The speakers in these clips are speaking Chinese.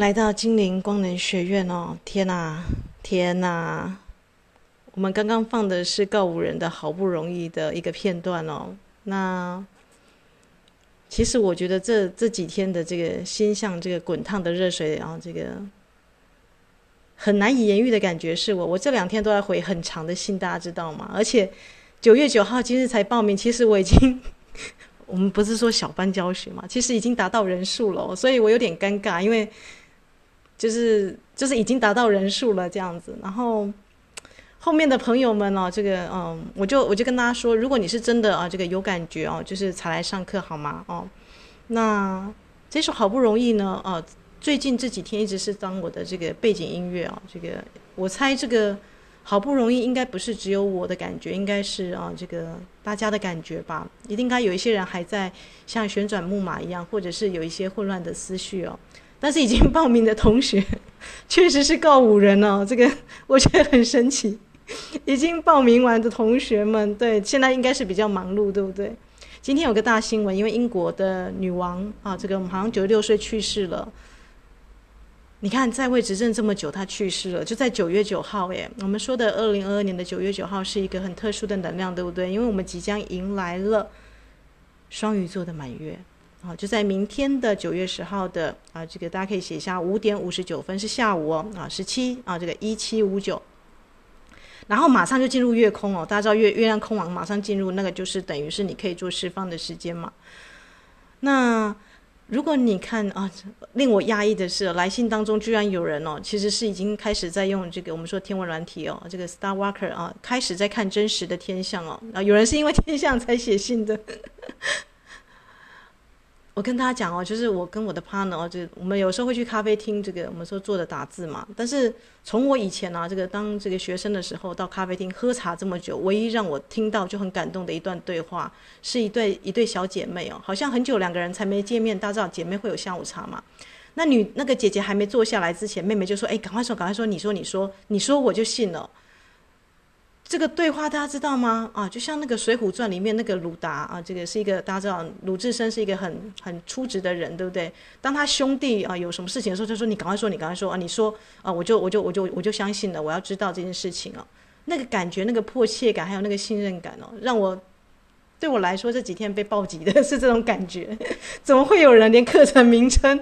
来到精灵光能学院哦！天哪，天哪！我们刚刚放的是告五人的好不容易的一个片段哦。那其实我觉得这这几天的这个心像这个滚烫的热水，然后这个很难以言喻的感觉是我，我这两天都在回很长的信，大家知道吗？而且九月九号今日才报名，其实我已经。我们不是说小班教学嘛，其实已经达到人数了，所以我有点尴尬，因为就是就是已经达到人数了这样子。然后后面的朋友们哦，这个嗯，我就我就跟大家说，如果你是真的啊，这个有感觉哦，就是才来上课好吗？哦，那这首好不容易呢，啊，最近这几天一直是当我的这个背景音乐啊，这个我猜这个。好不容易，应该不是只有我的感觉，应该是啊，这个大家的感觉吧。一定该有一些人还在像旋转木马一样，或者是有一些混乱的思绪哦。但是已经报名的同学，确实是告五人哦。这个我觉得很神奇。已经报名完的同学们，对，现在应该是比较忙碌，对不对？今天有个大新闻，因为英国的女王啊，这个好像九十六岁去世了。你看，在位执政这么久，她去世了，就在九月九号。耶，我们说的二零二二年的九月九号是一个很特殊的能量，对不对？因为我们即将迎来了双鱼座的满月，啊，就在明天的九月十号的啊，这个大家可以写一下五点五十九分是下午哦，啊，十七啊，这个一七五九，然后马上就进入月空哦，大家知道月月亮空亡，马上进入那个就是等于是你可以做释放的时间嘛，那。如果你看啊，令我压抑的是，来信当中居然有人哦，其实是已经开始在用这个我们说天文软体哦，这个 Star Walker 啊，开始在看真实的天象哦。啊，有人是因为天象才写信的。我跟大家讲哦，就是我跟我的 partner 哦，就我们有时候会去咖啡厅，这个我们说坐着打字嘛。但是从我以前啊，这个当这个学生的时候，到咖啡厅喝茶这么久，唯一让我听到就很感动的一段对话，是一对一对小姐妹哦，好像很久两个人才没见面。大家知道姐妹会有下午茶嘛？那女那个姐姐还没坐下来之前，妹妹就说：“哎，赶快说，赶快说，你说，你说，你说，我就信了。”这个对话大家知道吗？啊，就像那个《水浒传》里面那个鲁达啊，这个是一个大家知道，鲁智深是一个很很粗直的人，对不对？当他兄弟啊有什么事情的时候，就说你赶快说，你赶快说啊，你说啊，我就我就我就我就相信了，我要知道这件事情啊，那个感觉，那个迫切感，还有那个信任感哦，让我对我来说这几天被暴击的是这种感觉。怎么会有人连课程名称、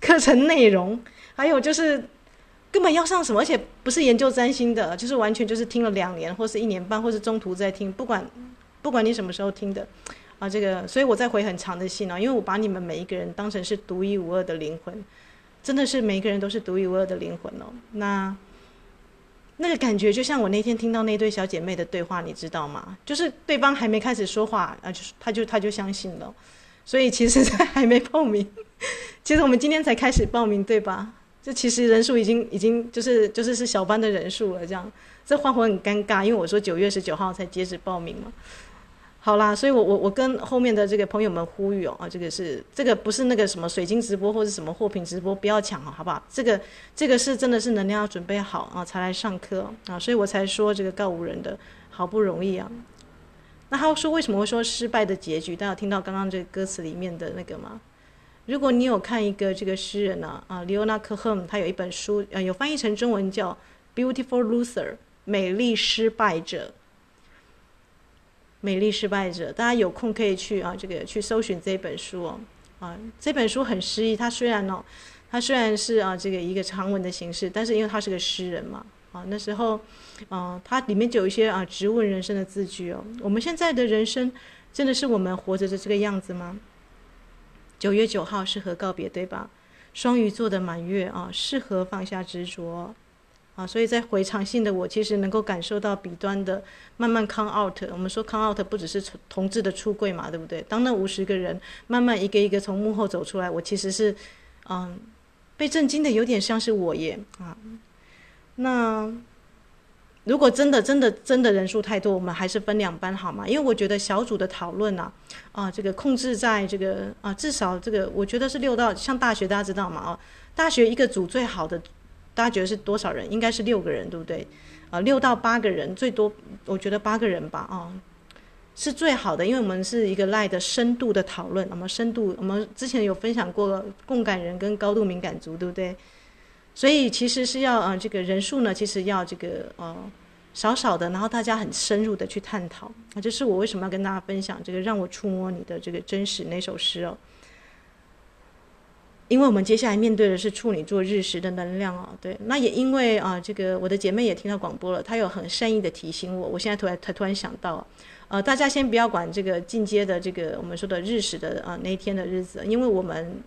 课程内容，还有就是。根本要上什么，而且不是研究占星的，就是完全就是听了两年，或是一年半，或是中途在听，不管不管你什么时候听的，啊，这个，所以我在回很长的信啊，因为我把你们每一个人当成是独一无二的灵魂，真的是每一个人都是独一无二的灵魂哦。那那个感觉就像我那天听到那对小姐妹的对话，你知道吗？就是对方还没开始说话啊，就是他就他就相信了，所以其实还没报名，其实我们今天才开始报名，对吧？这其实人数已经已经就是就是是小班的人数了，这样这换我很尴尬，因为我说九月十九号才截止报名嘛。好啦，所以我我我跟后面的这个朋友们呼吁哦，啊，这个是这个不是那个什么水晶直播或者什么货品直播，不要抢哦，好不好？这个这个是真的是能量要准备好啊才来上课啊，所以我才说这个告五人的好不容易啊。那他说为什么会说失败的结局？大家有听到刚刚这个歌词里面的那个吗？如果你有看一个这个诗人呢，啊，李欧纳科赫姆，他有一本书，呃，有翻译成中文叫《Beautiful Loser》，美丽失败者。美丽失败者，大家有空可以去啊，这个去搜寻这本书哦，啊，这本书很诗意。它虽然哦，它虽然是啊这个一个长文的形式，但是因为他是个诗人嘛，啊，那时候，啊，它里面就有一些啊质问人生的字句哦。我们现在的人生，真的是我们活着的这个样子吗？九月九号适合告别，对吧？双鱼座的满月啊，适合放下执着。啊，所以在回场性的我，其实能够感受到彼端的慢慢 come out。我们说 come out 不只是同志的出柜嘛，对不对？当那五十个人慢慢一个一个从幕后走出来，我其实是，嗯，被震惊的有点像是我耶啊。那如果真的真的真的人数太多，我们还是分两班好吗？因为我觉得小组的讨论啊，啊，这个控制在这个啊，至少这个我觉得是六到像大学大家知道吗？啊，大学一个组最好的。大家觉得是多少人？应该是六个人，对不对？啊，六到八个人，最多我觉得八个人吧，啊，是最好的，因为我们是一个赖的深度的讨论。我们深度，我们之前有分享过共感人跟高度敏感族，对不对？所以其实是要，啊，这个人数呢，其实要这个，呃，少少的，然后大家很深入的去探讨。啊这是我为什么要跟大家分享这个让我触摸你的这个真实那首诗哦。因为我们接下来面对的是处女座日食的能量啊，对，那也因为啊，这个我的姐妹也听到广播了，她有很善意的提醒我，我现在突然她突然想到，呃，大家先不要管这个进阶的这个我们说的日食的啊那一天的日子，因为我们。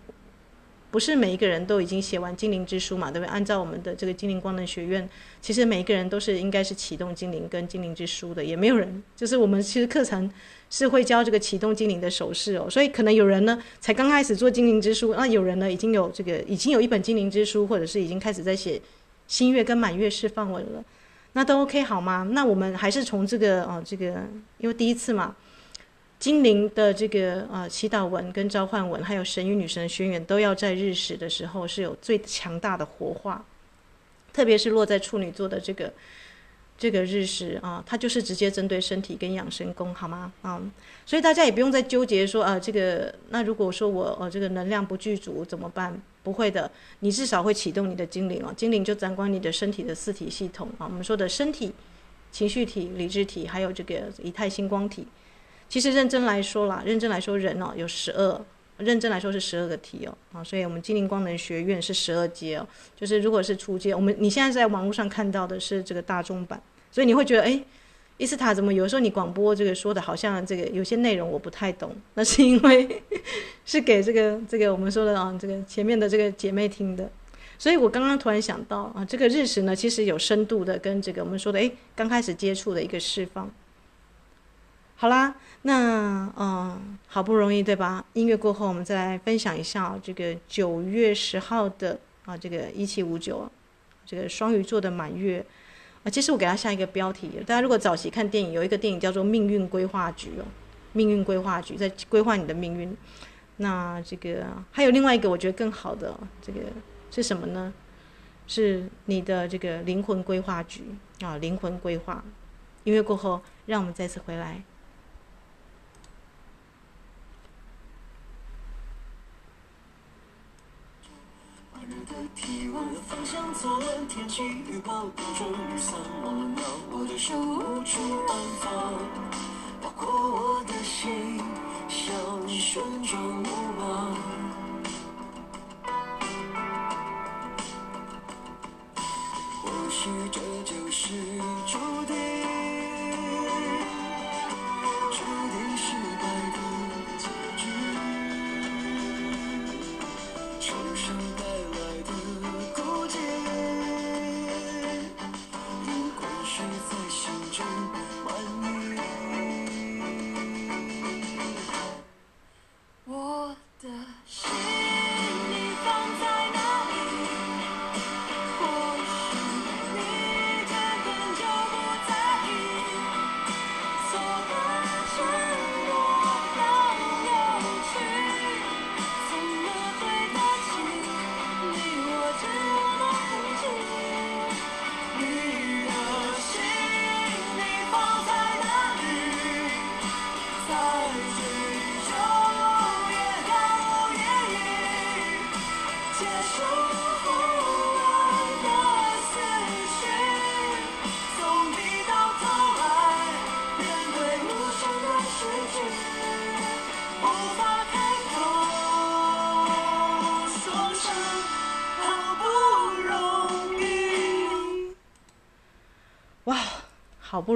不是每一个人都已经写完精灵之书嘛，对不对？按照我们的这个精灵光能学院，其实每一个人都是应该是启动精灵跟精灵之书的，也没有人，就是我们其实课程是会教这个启动精灵的手势哦，所以可能有人呢才刚开始做精灵之书，那有人呢已经有这个已经有一本精灵之书，或者是已经开始在写新月跟满月释放文了，那都 OK 好吗？那我们还是从这个哦这个，因为第一次嘛。精灵的这个呃祈祷文跟召唤文，还有神与女神的宣言，都要在日食的时候是有最强大的活化，特别是落在处女座的这个这个日食啊，它就是直接针对身体跟养生宫，好吗？啊，所以大家也不用再纠结说啊，这个那如果说我呃、这个能量不具足怎么办？不会的，你至少会启动你的精灵哦，精灵就掌管你的身体的四体系统啊，我们说的身体、情绪体、理智体，还有这个以太星光体。其实认真来说啦，认真来说人哦有十二，认真来说是十二个体哦啊，所以我们精灵光能学院是十二阶哦，就是如果是初阶，我们你现在在网络上看到的是这个大众版，所以你会觉得哎，伊斯塔怎么有时候你广播这个说的好像这个有些内容我不太懂，那是因为 是给这个这个我们说的啊这个前面的这个姐妹听的，所以我刚刚突然想到啊，这个日食呢其实有深度的跟这个我们说的哎刚开始接触的一个释放。好啦，那嗯，好不容易对吧？音乐过后，我们再来分享一下这个九月十号的啊，这个一七五九，这个双鱼座的满月啊。其实我给他下一个标题，大家如果早期看电影，有一个电影叫做《命运规划局》哦，《命运规划局》在规划你的命运。那这个还有另外一个，我觉得更好的这个是什么呢？是你的这个灵魂规划局啊，灵魂规划。音乐过后，让我们再次回来。体温方向错了，天气预报不准，雨伞忘了拿，我的手无处安放，包括我的心，像旋转木马。或许这就是注定。好不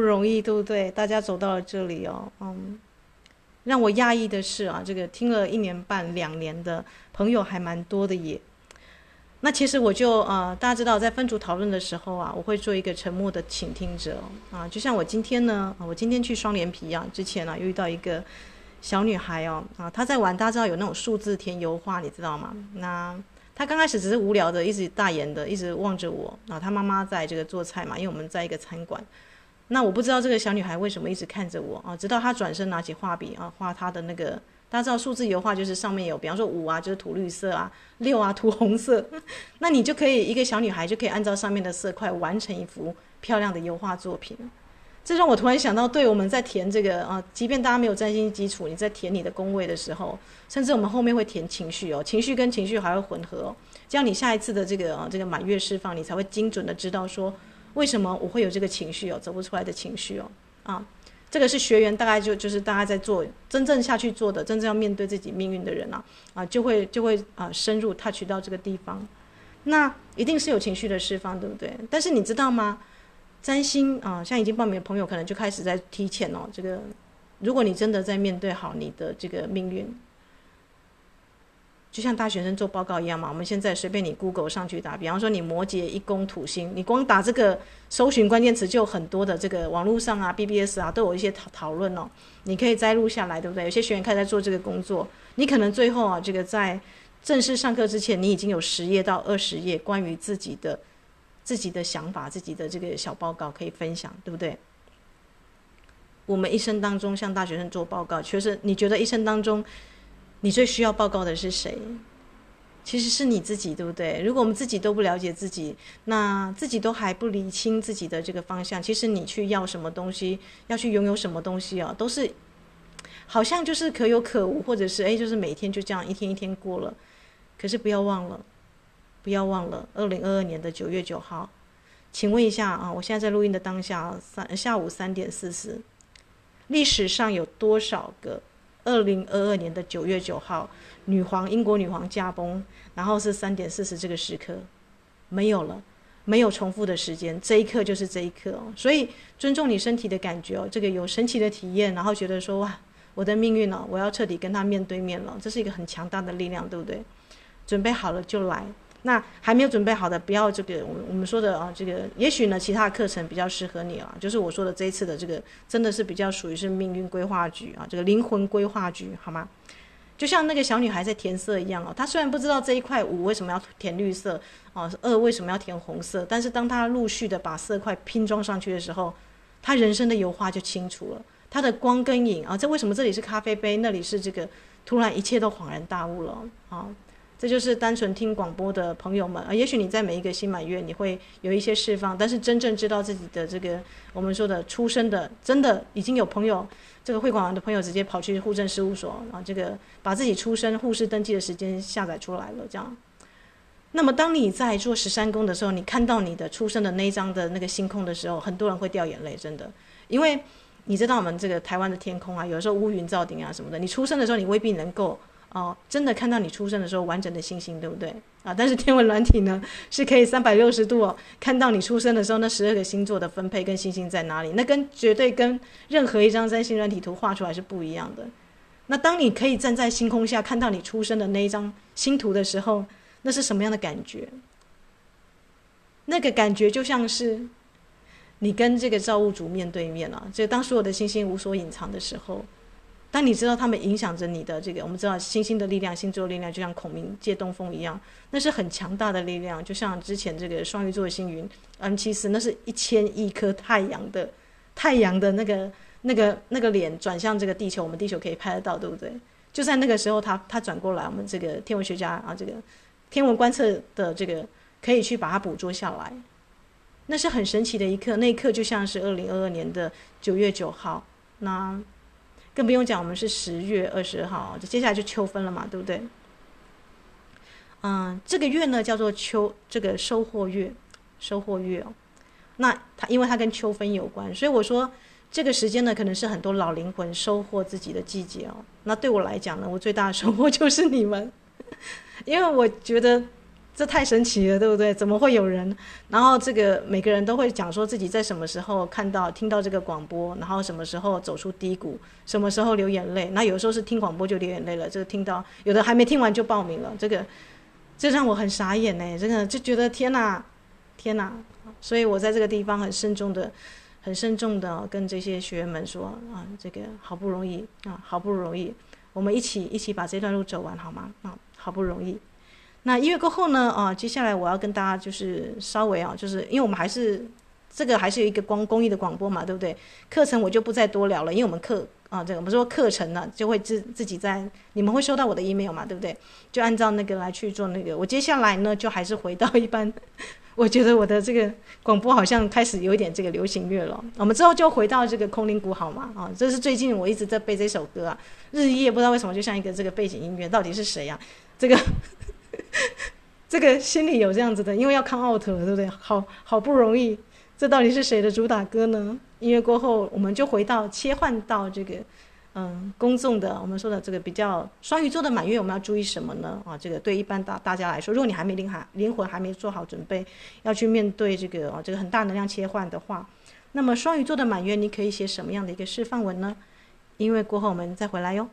容易，对不对？大家走到了这里哦，嗯，让我讶异的是啊，这个听了一年半、两年的朋友还蛮多的耶。那其实我就呃，大家知道，在分组讨论的时候啊，我会做一个沉默的倾听者啊，就像我今天呢，我今天去双连皮啊，之前呢，遇到一个小女孩哦，啊，她在玩，大家知道有那种数字填油画，你知道吗？那她刚开始只是无聊的，一直大眼的，一直望着我啊。她妈妈在这个做菜嘛，因为我们在一个餐馆。那我不知道这个小女孩为什么一直看着我啊，直到她转身拿起画笔啊，画她的那个。大家知道数字油画就是上面有，比方说五啊，就是涂绿色啊；六啊，涂红色。那你就可以一个小女孩就可以按照上面的色块完成一幅漂亮的油画作品。这让我突然想到，对我们在填这个啊，即便大家没有占星基础，你在填你的宫位的时候，甚至我们后面会填情绪哦，情绪跟情绪还会混合，这样你下一次的这个啊这个满月释放，你才会精准的知道说为什么我会有这个情绪哦，走不出来的情绪哦啊。这个是学员，大概就就是大家在做真正下去做的，真正要面对自己命运的人啊，啊，就会就会啊深入 touch 到这个地方，那一定是有情绪的释放，对不对？但是你知道吗？占星啊，像已经报名的朋友，可能就开始在提前哦，这个如果你真的在面对好你的这个命运。就像大学生做报告一样嘛，我们现在随便你 Google 上去打，比方说你摩羯一宫土星，你光打这个搜寻关键词就有很多的这个网络上啊、BBS 啊都有一些讨讨论哦，你可以摘录下来，对不对？有些学员开始在做这个工作，你可能最后啊，这个在正式上课之前，你已经有十页到二十页关于自己的自己的想法、自己的这个小报告可以分享，对不对？我们一生当中向大学生做报告，确实你觉得一生当中。你最需要报告的是谁？其实是你自己，对不对？如果我们自己都不了解自己，那自己都还不理清自己的这个方向，其实你去要什么东西，要去拥有什么东西啊，都是好像就是可有可无，或者是诶，就是每天就这样一天一天过了。可是不要忘了，不要忘了，二零二二年的九月九号，请问一下啊，我现在在录音的当下，三下午三点四十，历史上有多少个？二零二二年的九月九号，女皇英国女皇驾崩，然后是三点四十这个时刻，没有了，没有重复的时间，这一刻就是这一刻哦。所以尊重你身体的感觉哦，这个有神奇的体验，然后觉得说哇，我的命运哦，我要彻底跟他面对面了，这是一个很强大的力量，对不对？准备好了就来。那还没有准备好的，不要这个我们我们说的啊，这个也许呢，其他的课程比较适合你啊。就是我说的这一次的这个，真的是比较属于是命运规划局啊，这个灵魂规划局，好吗？就像那个小女孩在填色一样哦，她虽然不知道这一块五为什么要填绿色啊，二为什么要填红色，但是当她陆续的把色块拼装上去的时候，她人生的油画就清楚了，她的光跟影啊，这为什么这里是咖啡杯，那里是这个，突然一切都恍然大悟了啊。这就是单纯听广播的朋友们啊，也许你在每一个新满月你会有一些释放，但是真正知道自己的这个我们说的出生的，真的已经有朋友，这个会馆的朋友直接跑去户政事务所啊，这个把自己出生护士登记的时间下载出来了，这样。那么当你在做十三宫的时候，你看到你的出生的那一张的那个星空的时候，很多人会掉眼泪，真的，因为你知道我们这个台湾的天空啊，有时候乌云罩顶啊什么的，你出生的时候你未必能够。哦，真的看到你出生的时候完整的星星，对不对啊？但是天文软体呢，是可以三百六十度哦，看到你出生的时候那十二个星座的分配跟星星在哪里，那跟绝对跟任何一张占星软体图画出来是不一样的。那当你可以站在星空下看到你出生的那一张星图的时候，那是什么样的感觉？那个感觉就像是你跟这个造物主面对面了，啊，就当所有的星星无所隐藏的时候。当你知道他们影响着你的这个，我们知道星星的力量、星座力量，就像孔明借东风一样，那是很强大的力量。就像之前这个双鱼座星云 M74，那是一千亿颗太阳的太阳的那个那个那个脸转向这个地球，我们地球可以拍得到，对不对？就在那个时候，他他转过来，我们这个天文学家啊，这个天文观测的这个可以去把它捕捉下来，那是很神奇的一刻。那一刻就像是二零二二年的九月九号，那。更不用讲，我们是十月二十号，就接下来就秋分了嘛，对不对？嗯，这个月呢叫做秋，这个收获月，收获月哦。那它因为它跟秋分有关，所以我说这个时间呢，可能是很多老灵魂收获自己的季节哦。那对我来讲呢，我最大的收获 就是你们，因为我觉得这太神奇了，对不对？怎么会有人？然后这个每个人都会讲说自己在什么时候看到、听到这个广播，然后什么时候走出低谷，什么时候流眼泪。那有时候是听广播就流眼泪了，这个听到有的还没听完就报名了，这个这让我很傻眼呢，真的就觉得天哪，天哪！所以我在这个地方很慎重的、很慎重的跟这些学员们说啊，这个好不容易啊，好不容易，我们一起一起把这段路走完好吗？啊，好不容易。那音乐过后呢？啊，接下来我要跟大家就是稍微啊，就是因为我们还是这个还是有一个光公益的广播嘛，对不对？课程我就不再多聊了，因为我们课啊，这个我们说课程呢，就会自自己在你们会收到我的 email 嘛，对不对？就按照那个来去做那个。我接下来呢，就还是回到一般，我觉得我的这个广播好像开始有一点这个流行乐了。我们之后就回到这个空灵鼓好吗？啊，这是最近我一直在背这首歌啊，日夜不知道为什么就像一个这个背景音乐，到底是谁呀？这个。这个心里有这样子的，因为要看 out 了，对不对？好好不容易，这到底是谁的主打歌呢？音乐过后，我们就回到切换到这个，嗯，公众的，我们说的这个比较双鱼座的满月，我们要注意什么呢？啊，这个对一般大大家来说，如果你还没灵还灵魂还没做好准备，要去面对这个啊这个很大能量切换的话，那么双鱼座的满月，你可以写什么样的一个示范文呢？音乐过后，我们再回来哟。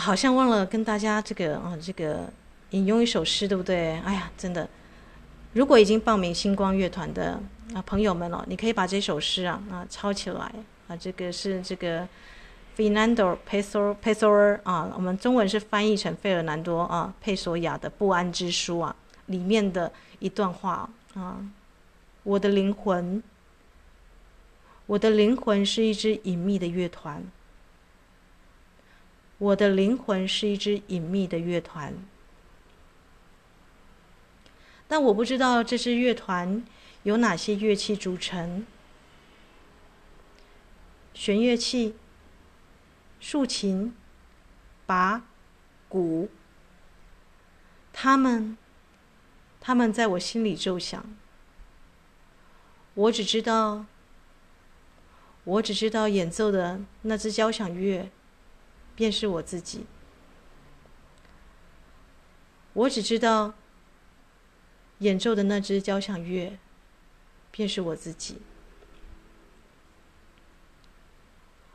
好像忘了跟大家这个啊，这个引用一首诗，对不对？哎呀，真的，如果已经报名星光乐团的啊朋友们哦，你可以把这首诗啊啊抄起来啊。这个是这个 Fernando Pessoa Pessoa 啊，我们中文是翻译成费尔南多啊佩索亚的《不安之书》啊里面的一段话啊，我的灵魂，我的灵魂是一支隐秘的乐团。我的灵魂是一支隐秘的乐团，但我不知道这支乐团有哪些乐器组成：弦乐器、竖琴、鈸、鼓。他们，他们在我心里奏响。我只知道，我只知道演奏的那支交响乐。便是我自己。我只知道，演奏的那支交响乐，便是我自己。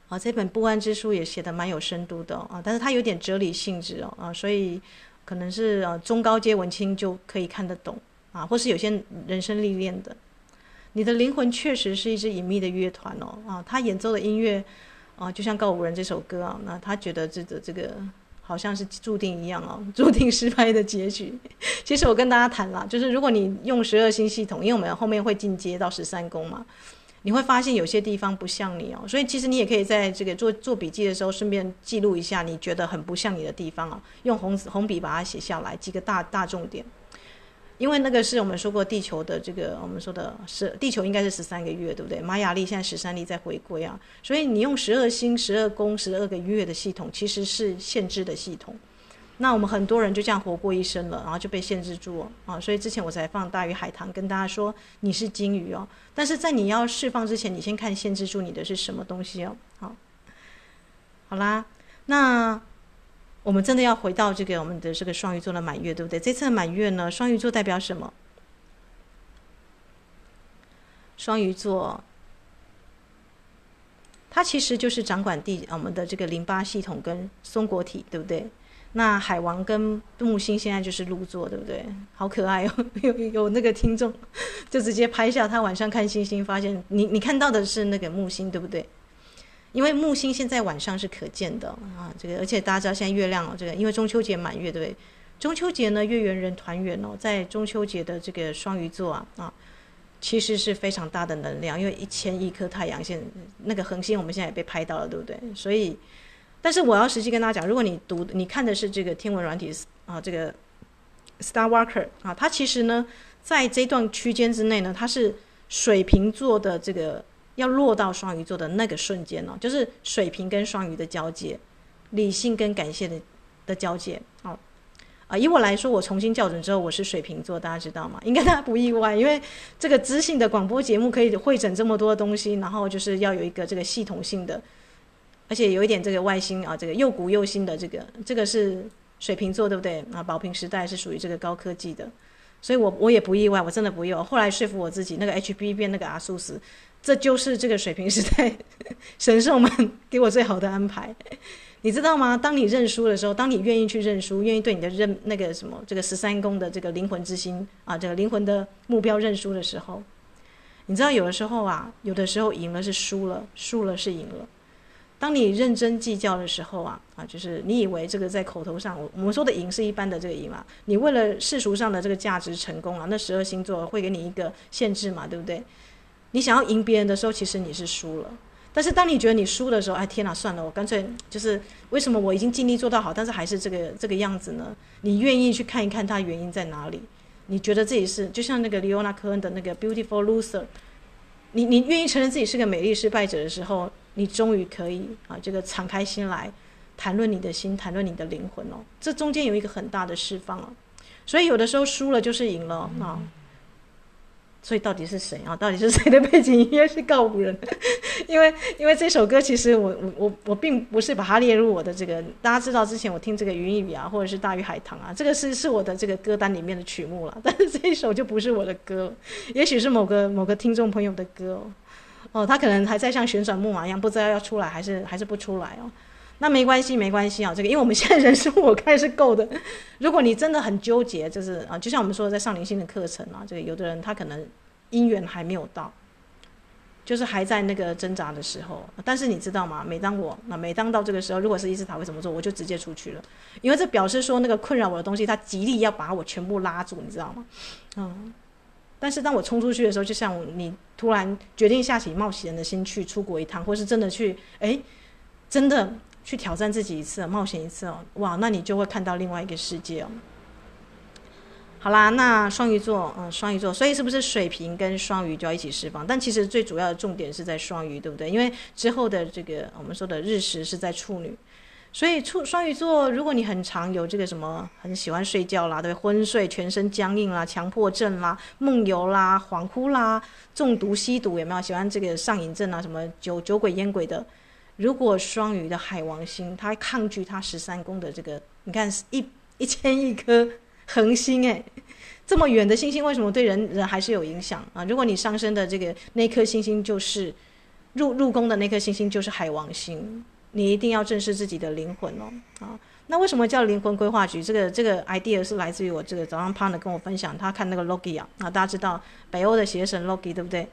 啊，这本不安之书也写得蛮有深度的啊，但是它有点哲理性质哦啊，所以可能是啊中高阶文青就可以看得懂啊，或是有些人生历练的。你的灵魂确实是一支隐秘的乐团哦啊，他演奏的音乐。啊，就像告五人这首歌啊，那他觉得这个这个好像是注定一样哦，注定失败的结局。其实我跟大家谈了，就是如果你用十二星系统，因为我们后面会进阶到十三宫嘛，你会发现有些地方不像你哦，所以其实你也可以在这个做做笔记的时候，顺便记录一下你觉得很不像你的地方啊，用红红笔把它写下来，几个大大重点。因为那个是我们说过地球的这个，我们说的是地球应该是十三个月，对不对？玛雅历现在十三历在回归啊，所以你用十二星、十二宫、十二个月的系统，其实是限制的系统。那我们很多人就这样活过一生了，然后就被限制住了啊。所以之前我才放大鱼海棠跟大家说，你是金鱼哦，但是在你要释放之前，你先看限制住你的是什么东西哦。好，好啦，那。我们真的要回到这个我们的这个双鱼座的满月，对不对？这次的满月呢，双鱼座代表什么？双鱼座，它其实就是掌管地我们的这个淋巴系统跟松果体，对不对？那海王跟木星现在就是入座，对不对？好可爱哦！有有那个听众就直接拍下他晚上看星星，发现你你看到的是那个木星，对不对？因为木星现在晚上是可见的啊，这个而且大家知道现在月亮哦，这个因为中秋节满月，对不对？中秋节呢，月圆人团圆哦，在中秋节的这个双鱼座啊啊，其实是非常大的能量，因为一千亿颗太阳现那个恒星我们现在也被拍到了，对不对？所以，但是我要实际跟大家讲，如果你读你看的是这个天文软体啊，这个 Star Walker 啊，它其实呢，在这段区间之内呢，它是水瓶座的这个要落到双鱼座的那个瞬间哦，就是水瓶跟双鱼的交界，理性跟感谢的的交界哦。啊，以我来说，我重新校准之后，我是水瓶座，大家知道吗？应该大家不意外，因为这个知性的广播节目可以会诊这么多东西，然后就是要有一个这个系统性的，而且有一点这个外星啊，这个又古又新的这个，这个是水瓶座，对不对？啊，宝瓶时代是属于这个高科技的，所以我我也不意外，我真的不意外。后来说服我自己，那个 HP 变那个阿苏斯，这就是这个水平时代 神兽们给我最好的安排。你知道吗？当你认输的时候，当你愿意去认输，愿意对你的认那个什么这个十三宫的这个灵魂之心啊，这个灵魂的目标认输的时候，你知道有的时候啊，有的时候赢了是输了，输了是赢了。当你认真计较的时候啊，啊，就是你以为这个在口头上，我我们说的赢是一般的这个赢啊，你为了世俗上的这个价值成功啊，那十二星座会给你一个限制嘛，对不对？你想要赢别人的时候，其实你是输了。但是当你觉得你输的时候，哎天哪，算了，我干脆就是为什么我已经尽力做到好，但是还是这个这个样子呢？你愿意去看一看它原因在哪里？你觉得自己是就像那个李欧娜·科恩的那个《Beautiful Loser》，你你愿意承认自己是个美丽失败者的时候，你终于可以啊，这个敞开心来谈论你的心，谈论你的灵魂哦。这中间有一个很大的释放哦，所以有的时候输了就是赢了啊。所以到底是谁啊？到底是谁的背景音乐是告五人？因为因为这首歌其实我我我我并不是把它列入我的这个。大家知道之前我听这个云雨啊，或者是大鱼海棠啊，这个是是我的这个歌单里面的曲目了。但是这一首就不是我的歌，也许是某个某个听众朋友的歌哦。哦，他可能还在像旋转木马一样，不知道要出来还是还是不出来哦。那没关系，没关系啊。这个因为我们现在人数我看是够的。如果你真的很纠结，就是啊，就像我们说在上灵性的课程啊，这个有的人他可能。姻缘还没有到，就是还在那个挣扎的时候。但是你知道吗？每当我那每当到这个时候，如果是伊斯塔会怎么做，我就直接出去了，因为这表示说那个困扰我的东西，他极力要把我全部拉住，你知道吗？嗯。但是当我冲出去的时候，就像你突然决定下起冒险的心去出国一趟，或是真的去，哎，真的去挑战自己一次，冒险一次哦，哇，那你就会看到另外一个世界哦。好啦，那双鱼座，嗯，双鱼座，所以是不是水瓶跟双鱼就要一起释放？但其实最主要的重点是在双鱼，对不对？因为之后的这个我们说的日食是在处女，所以处双鱼座，如果你很常有这个什么很喜欢睡觉啦，对，昏睡、全身僵硬啦、强迫症啦、梦游啦、恍惚啦、中毒、吸毒，有没有喜欢这个上瘾症啊？什么酒酒鬼、烟鬼的？如果双鱼的海王星，它抗拒它十三宫的这个，你看一一千亿颗。恒星诶，这么远的星星，为什么对人人还是有影响啊？如果你上升的这个那颗星星就是入入宫的那颗星星就是海王星，你一定要正视自己的灵魂哦啊！那为什么叫灵魂规划局？这个这个 idea 是来自于我这个早上 partner 跟我分享，他看那个 Loki 啊，啊，大家知道北欧的邪神 Loki 对不对？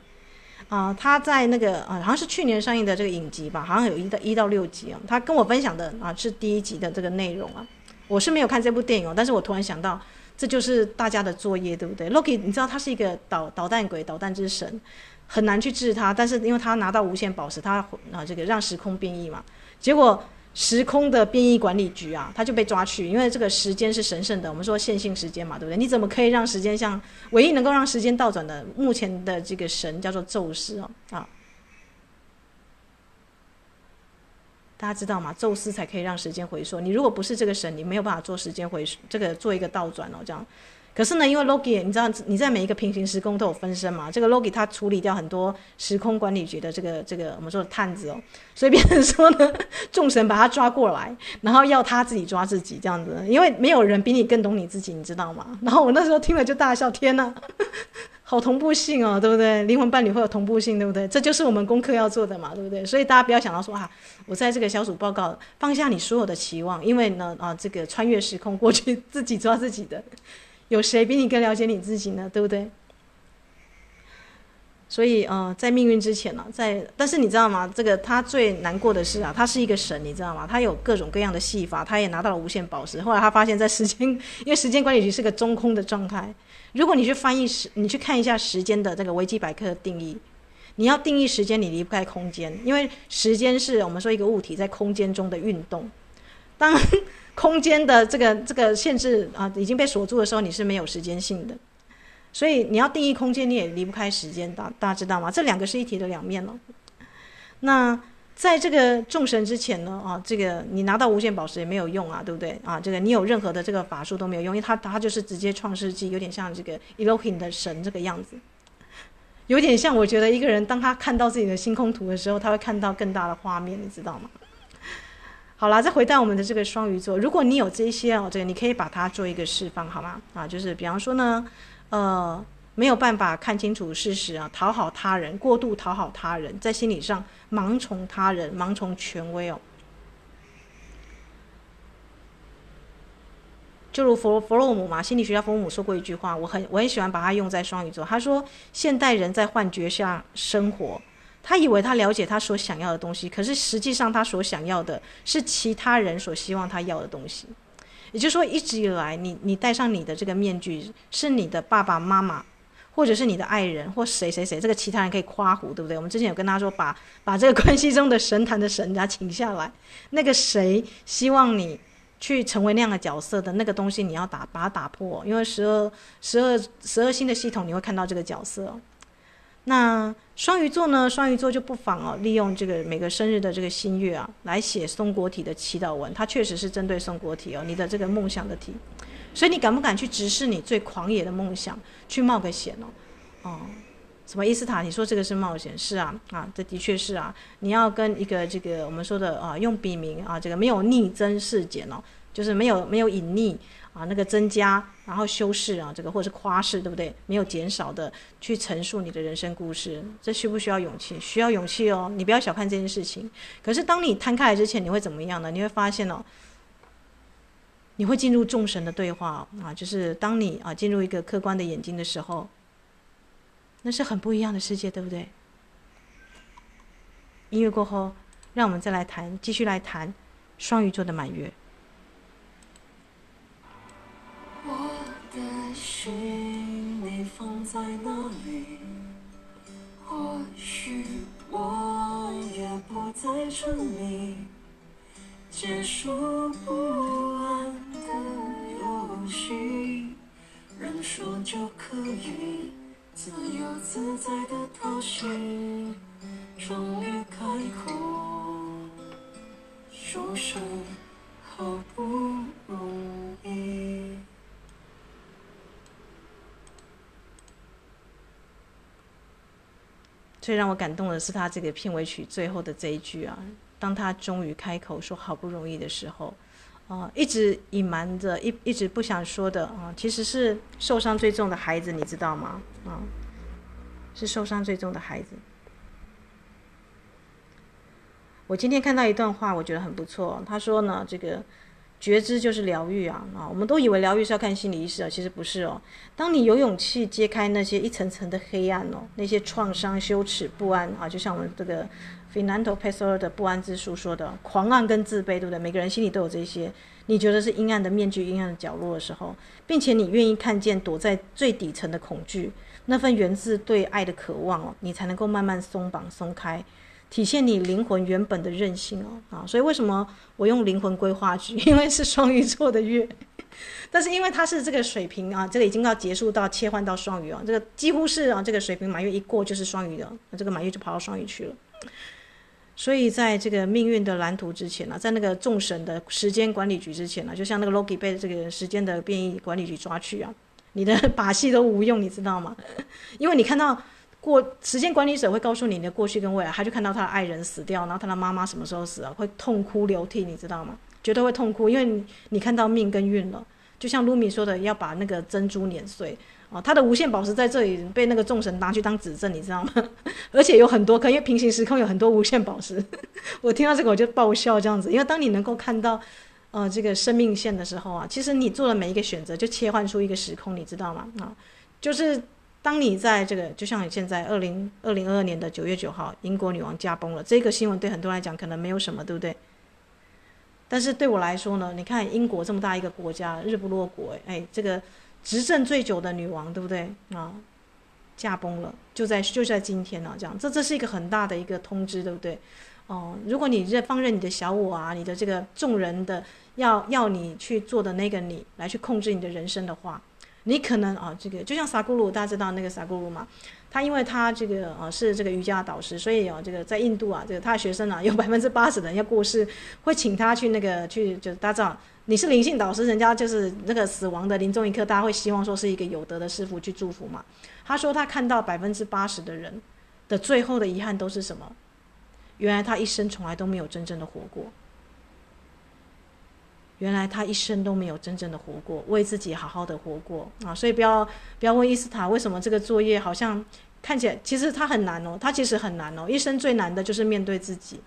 啊，他在那个啊，好像是去年上映的这个影集吧，好像有一到一到六集啊，他跟我分享的啊是第一集的这个内容啊。我是没有看这部电影哦，但是我突然想到，这就是大家的作业，对不对？Loki，你知道他是一个导导弹鬼、导弹之神，很难去治他。但是因为他拿到无限宝石，他啊这个让时空变异嘛，结果时空的变异管理局啊，他就被抓去，因为这个时间是神圣的，我们说线性时间嘛，对不对？你怎么可以让时间像唯一能够让时间倒转的目前的这个神叫做宙斯哦啊。大家知道吗？宙斯才可以让时间回溯。你如果不是这个神，你没有办法做时间回这个做一个倒转哦。这样，可是呢，因为 Loki，你知道你在每一个平行时空都有分身嘛。这个 Loki 他处理掉很多时空管理局的这个这个我们说的探子哦，所以别人说呢，众神把他抓过来，然后要他自己抓自己这样子。因为没有人比你更懂你自己，你知道吗？然后我那时候听了就大笑，天哪！好同步性哦，对不对？灵魂伴侣会有同步性，对不对？这就是我们功课要做的嘛，对不对？所以大家不要想到说啊，我在这个小组报告放下你所有的期望，因为呢啊，这个穿越时空过去自己抓自己的，有谁比你更了解你自己呢？对不对？所以呃，在命运之前呢、在但是你知道吗？这个他最难过的是啊，他是一个神，你知道吗？他有各种各样的戏法，他也拿到了无限宝石。后来他发现，在时间，因为时间管理局是个中空的状态。如果你去翻译时，你去看一下时间的这个维基百科的定义，你要定义时间，你离不开空间，因为时间是我们说一个物体在空间中的运动。当空间的这个这个限制啊已经被锁住的时候，你是没有时间性的。所以你要定义空间，你也离不开时间，大大家知道吗？这两个是一体的两面了。那在这个众神之前呢，啊，这个你拿到无限宝石也没有用啊，对不对？啊，这个你有任何的这个法术都没有用，因为他他就是直接创世纪，有点像这个 Elohim 的神这个样子，有点像我觉得一个人当他看到自己的星空图的时候，他会看到更大的画面，你知道吗？好了，再回到我们的这个双鱼座，如果你有这些哦，这个你可以把它做一个释放，好吗？啊，就是比方说呢。呃，没有办法看清楚事实啊，讨好他人，过度讨好他人，在心理上盲从他人，盲从权威哦。就如弗弗洛姆嘛，心理学家弗洛姆说过一句话，我很我很喜欢把它用在双鱼座。他说，现代人在幻觉下生活，他以为他了解他所想要的东西，可是实际上他所想要的是其他人所希望他要的东西。也就是说，一直以来，你你戴上你的这个面具，是你的爸爸妈妈，或者是你的爱人，或谁谁谁，这个其他人可以夸胡，对不对？我们之前有跟他说，把把这个关系中的神坛的神，他请下来。那个谁希望你去成为那样的角色的那个东西，你要打把它打破，因为十二十二十二星的系统，你会看到这个角色。那双鱼座呢？双鱼座就不妨哦，利用这个每个生日的这个新月啊，来写松果体的祈祷文。它确实是针对松果体哦，你的这个梦想的体。所以你敢不敢去直视你最狂野的梦想，去冒个险哦？哦，什么伊斯塔？你说这个是冒险？是啊，啊，这的确是啊。你要跟一个这个我们说的啊，用笔名啊，这个没有逆增事件哦，就是没有没有隐匿。啊，那个增加，然后修饰啊，这个或者是夸饰，对不对？没有减少的去陈述你的人生故事，这需不需要勇气？需要勇气哦，你不要小看这件事情。可是当你摊开来之前，你会怎么样呢？你会发现哦，你会进入众神的对话啊，就是当你啊进入一个客观的眼睛的时候，那是很不一样的世界，对不对？音乐过后，让我们再来谈，继续来谈双鱼座的满月。心你放在哪里？或许我也不再沉迷，结束不安的游戏，认输就可以自由自在的逃行，终于开口说声好不容易。最让我感动的是他这个片尾曲最后的这一句啊，当他终于开口说“好不容易”的时候，啊，一直隐瞒着，一一直不想说的啊，其实是受伤最重的孩子，你知道吗？啊，是受伤最重的孩子。我今天看到一段话，我觉得很不错。他说呢，这个。觉知就是疗愈啊啊！我们都以为疗愈是要看心理医师啊，其实不是哦。当你有勇气揭开那些一层层的黑暗哦，那些创伤、羞耻、不安啊，就像我们这个 Fernando Pessoa 的不安之书说的，狂傲跟自卑，对不对？每个人心里都有这些。你觉得是阴暗的面具、阴暗的角落的时候，并且你愿意看见躲在最底层的恐惧，那份源自对爱的渴望哦，你才能够慢慢松绑、松开。体现你灵魂原本的韧性哦啊，所以为什么我用灵魂规划局？因为是双鱼座的月，但是因为它是这个水瓶啊，这个已经要结束到切换到双鱼啊，这个几乎是啊，这个水瓶满月一过就是双鱼的，那这个满月就跑到双鱼去了。所以在这个命运的蓝图之前呢、在那个众神的时间管理局之前呢、就像那个 Loki 被这个时间的变异管理局抓去啊，你的 把戏都无用，你知道吗？因为你看到。过时间管理者会告诉你你的过去跟未来，他就看到他的爱人死掉，然后他的妈妈什么时候死了，会痛哭流涕，你知道吗？绝对会痛哭，因为你，你看到命跟运了。就像卢米说的，要把那个珍珠碾碎啊，他的无限宝石在这里被那个众神拿去当指证，你知道吗？而且有很多，可因为平行时空有很多无限宝石。我听到这个我就爆笑这样子，因为当你能够看到呃这个生命线的时候啊，其实你做的每一个选择就切换出一个时空，你知道吗？啊，就是。当你在这个，就像你现在二零二零二二年的九月九号，英国女王驾崩了，这个新闻对很多人来讲可能没有什么，对不对？但是对我来说呢，你看英国这么大一个国家，日不落国，哎，这个执政最久的女王，对不对啊？驾崩了，就在就在今天呢，这样，这这是一个很大的一个通知，对不对？哦，如果你任放任你的小我啊，你的这个众人的要要你去做的那个你来去控制你的人生的话，你可能啊，这个就像萨古鲁，大家知道那个萨古鲁嘛？他因为他这个啊是这个瑜伽导师，所以啊这个在印度啊，这个他的学生啊 有百分之八十的人要过世，会请他去那个去，就大家知道你是灵性导师，人家就是那个死亡的临终一刻，大家会希望说是一个有德的师傅去祝福嘛。他说他看到百分之八十的人的最后的遗憾都是什么？原来他一生从来都没有真正的活过。原来他一生都没有真正的活过，为自己好好的活过啊！所以不要不要问伊斯塔为什么这个作业好像看起来，其实他很难哦，他其实很难哦。一生最难的就是面对自己，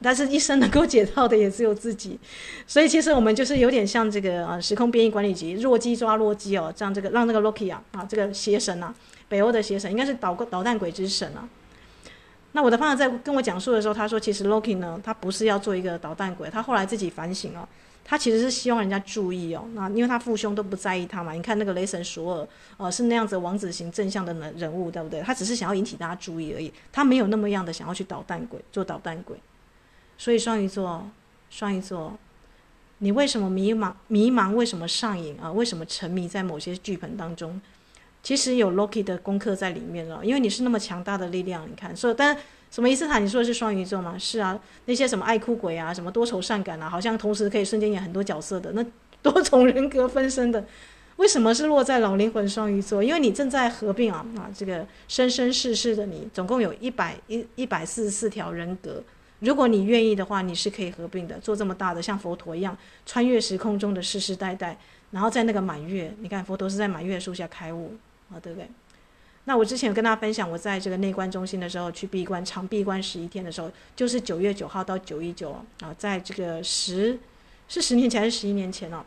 但是一生能够解套的也只有自己。所以其实我们就是有点像这个啊，时空编译管理局，弱鸡抓弱鸡哦，这样这个让这个 Loki 啊啊，这个邪神啊，北欧的邪神应该是捣捣蛋鬼之神啊。那我的朋友在跟我讲述的时候，他说其实 Loki 呢，他不是要做一个捣蛋鬼，他后来自己反省了。他其实是希望人家注意哦，那因为他父兄都不在意他嘛。你看那个雷神索尔，呃，是那样子王子型正向的人人物，对不对？他只是想要引起大家注意而已，他没有那么样的想要去捣蛋鬼，做捣蛋鬼。所以双鱼座，双鱼座，你为什么迷茫？迷茫？为什么上瘾啊？为什么沉迷在某些剧本当中？其实有 Loki 的功课在里面了，因为你是那么强大的力量，你看，所以但。什么伊斯坦？你说的是双鱼座吗？是啊，那些什么爱哭鬼啊，什么多愁善感啊，好像同时可以瞬间演很多角色的，那多重人格分身的，为什么是落在老灵魂双鱼座？因为你正在合并啊啊，这个生生世世的你，总共有一百一一百四十四条人格。如果你愿意的话，你是可以合并的，做这么大的像佛陀一样穿越时空中的世世代代，然后在那个满月，你看佛陀是在满月树下开悟啊，对不对？那我之前有跟大家分享，我在这个内观中心的时候去闭关，长闭关十一天的时候，就是九月九号到九一九啊，在这个十是十年前还是十一年前哦，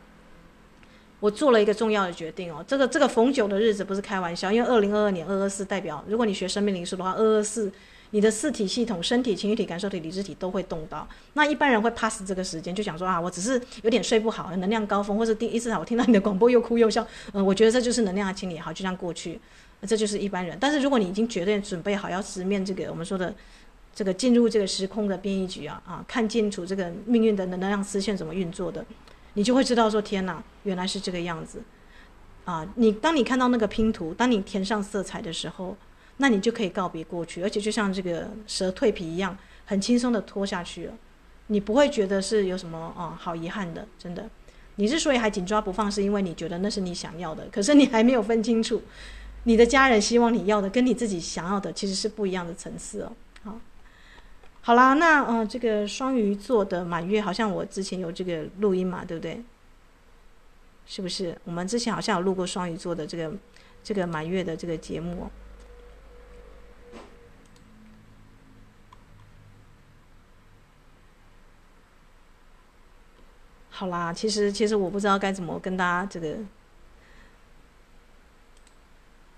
我做了一个重要的决定哦，这个这个逢九的日子不是开玩笑，因为二零二二年二二四代表，如果你学生命灵数的话，二二四你的四体系统，身体、情绪体、感受体、理智体都会动到。那一般人会 pass 这个时间，就想说啊，我只是有点睡不好，能量高峰，或是第一次我听到你的广播又哭又笑，嗯，我觉得这就是能量清理，好，就这样过去。这就是一般人，但是如果你已经绝对准备好要直面这个我们说的这个进入这个时空的编译局啊啊，看清楚这个命运的能量丝线怎么运作的，你就会知道说天哪，原来是这个样子啊！你当你看到那个拼图，当你填上色彩的时候，那你就可以告别过去，而且就像这个蛇蜕皮一样，很轻松的脱下去了，你不会觉得是有什么啊好遗憾的，真的。你之所以还紧抓不放，是因为你觉得那是你想要的，可是你还没有分清楚。你的家人希望你要的，跟你自己想要的其实是不一样的层次哦。好，好啦，那呃，这个双鱼座的满月，好像我之前有这个录音嘛，对不对？是不是？我们之前好像有录过双鱼座的这个这个满月的这个节目。好啦，其实其实我不知道该怎么跟大家这个。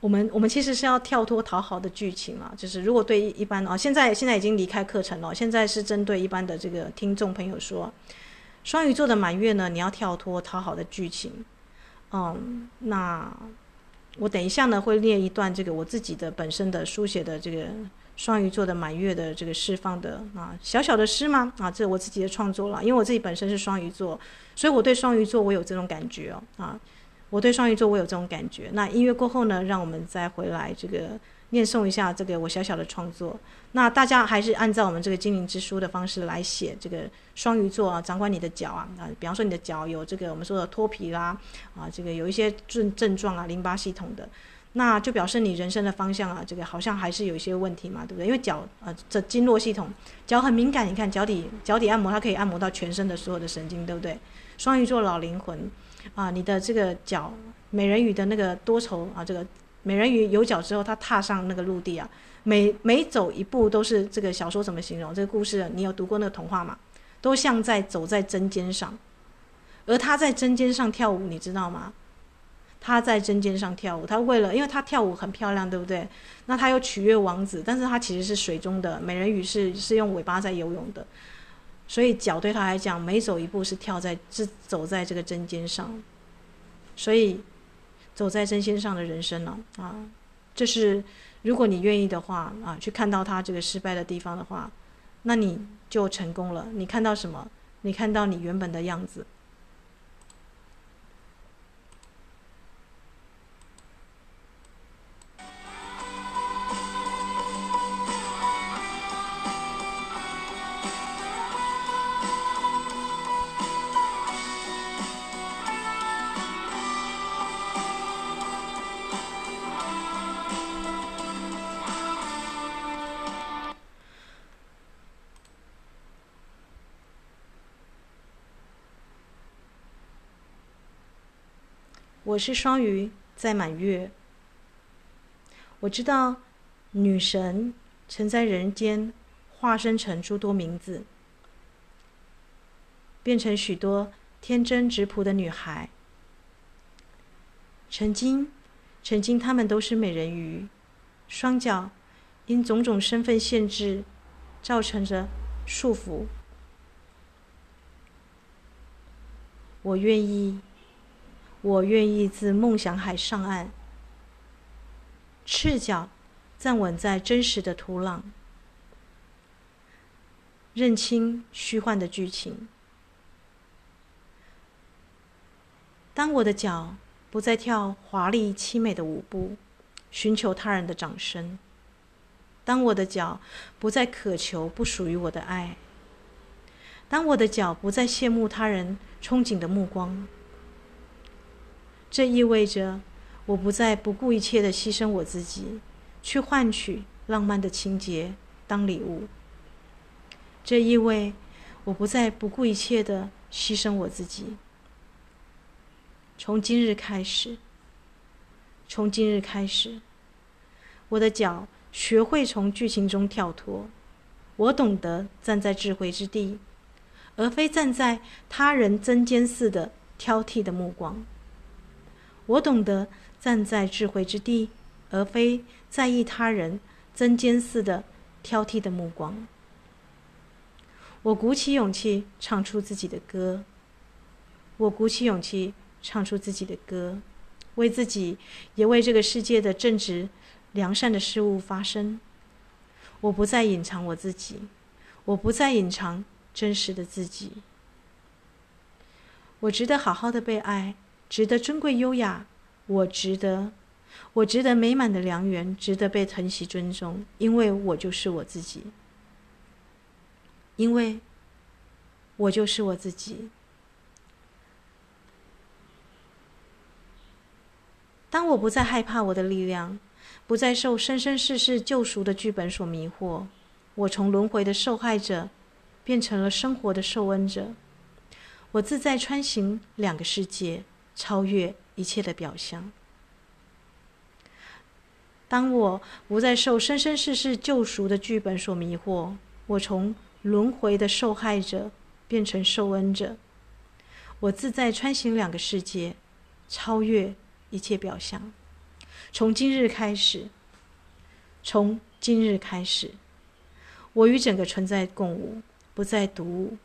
我们我们其实是要跳脱讨好的剧情啊，就是如果对一般啊，现在现在已经离开课程了，现在是针对一般的这个听众朋友说，双鱼座的满月呢，你要跳脱讨好的剧情，嗯，那我等一下呢会列一段这个我自己的本身的书写的这个双鱼座的满月的这个释放的啊小小的诗吗？啊，这我自己的创作了，因为我自己本身是双鱼座，所以我对双鱼座我有这种感觉哦啊。我对双鱼座，我有这种感觉。那音乐过后呢，让我们再回来这个念诵一下这个我小小的创作。那大家还是按照我们这个精灵之书的方式来写这个双鱼座啊，掌管你的脚啊啊，比方说你的脚有这个我们说的脱皮啦啊，这个有一些症症状啊，淋巴系统的，那就表示你人生的方向啊，这个好像还是有一些问题嘛，对不对？因为脚啊，这经络系统，脚很敏感，你看脚底脚底按摩，它可以按摩到全身的所有的神经，对不对？双鱼座老灵魂。啊，你的这个脚，美人鱼的那个多愁啊，这个美人鱼有脚之后，她踏上那个陆地啊，每每走一步都是这个小说怎么形容？这个故事你有读过那个童话吗？都像在走在针尖上，而她在针尖上跳舞，你知道吗？她在针尖上跳舞，她为了，因为她跳舞很漂亮，对不对？那她又取悦王子，但是她其实是水中的美人鱼是，是是用尾巴在游泳的。所以脚对他来讲，每走一步是跳在，是走在这个针尖上。所以，走在针尖上的人生呢，啊，这是如果你愿意的话啊，去看到他这个失败的地方的话，那你就成功了。你看到什么？你看到你原本的样子。我是双鱼，在满月。我知道女神曾在人间化身成诸多名字，变成许多天真质朴的女孩。曾经，曾经她们都是美人鱼，双脚因种种身份限制，造成着束缚。我愿意。我愿意自梦想海上岸，赤脚站稳在真实的土壤，认清虚幻的剧情。当我的脚不再跳华丽凄美的舞步，寻求他人的掌声；当我的脚不再渴求不属于我的爱；当我的脚不再羡慕他人憧憬的目光。这意味着，我不再不顾一切的牺牲我自己，去换取浪漫的情节当礼物。这意味，我不再不顾一切的牺牲我自己。从今日开始，从今日开始，我的脚学会从剧情中跳脱，我懂得站在智慧之地，而非站在他人针尖似的挑剔的目光。我懂得站在智慧之地，而非在意他人针尖似的挑剔的目光。我鼓起勇气唱出自己的歌。我鼓起勇气唱出自己的歌，为自己，也为这个世界的正直、良善的事物发声。我不再隐藏我自己，我不再隐藏真实的自己。我值得好好的被爱。值得尊贵优雅，我值得，我值得美满的良缘，值得被疼惜尊重，因为我就是我自己，因为我就是我自己。当我不再害怕我的力量，不再受生生世世救赎的剧本所迷惑，我从轮回的受害者变成了生活的受恩者，我自在穿行两个世界。超越一切的表象。当我不再受生生世世救赎的剧本所迷惑，我从轮回的受害者变成受恩者。我自在穿行两个世界，超越一切表象。从今日开始，从今日开始，我与整个存在共舞，不再独舞。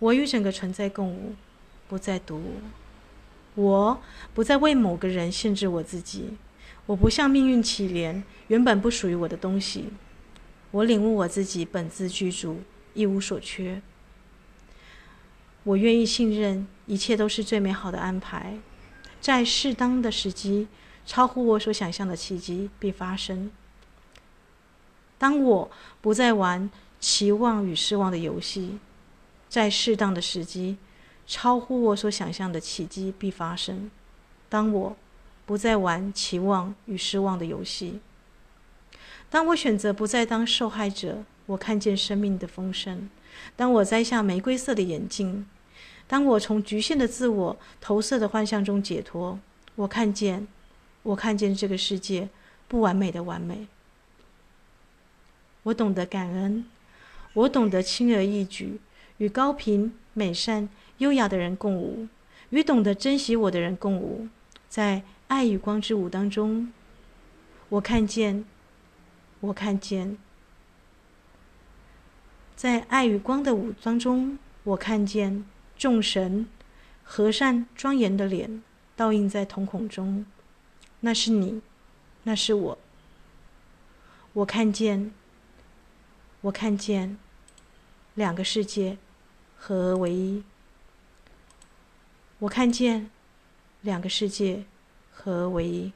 我与整个存在共舞。不再独舞，我不再为某个人限制我自己，我不向命运乞怜原本不属于我的东西，我领悟我自己本自具足，一无所缺。我愿意信任一切都是最美好的安排，在适当的时机，超乎我所想象的奇迹必发生。当我不再玩期望与失望的游戏，在适当的时机。超乎我所想象的奇迹必发生。当我不再玩期望与失望的游戏，当我选择不再当受害者，我看见生命的丰盛。当我摘下玫瑰色的眼镜，当我从局限的自我投射的幻象中解脱，我看见，我看见这个世界不完美的完美。我懂得感恩，我懂得轻而易举与高频美善。优雅的人共舞与懂得珍惜我的人共舞。在爱与光之舞当中我看见我看见。在爱与光的舞当中我看见众神和善庄严的脸倒映在瞳孔中。那是你那是我。我看见我看见两个世界合而为一。我看见两个世界和唯一。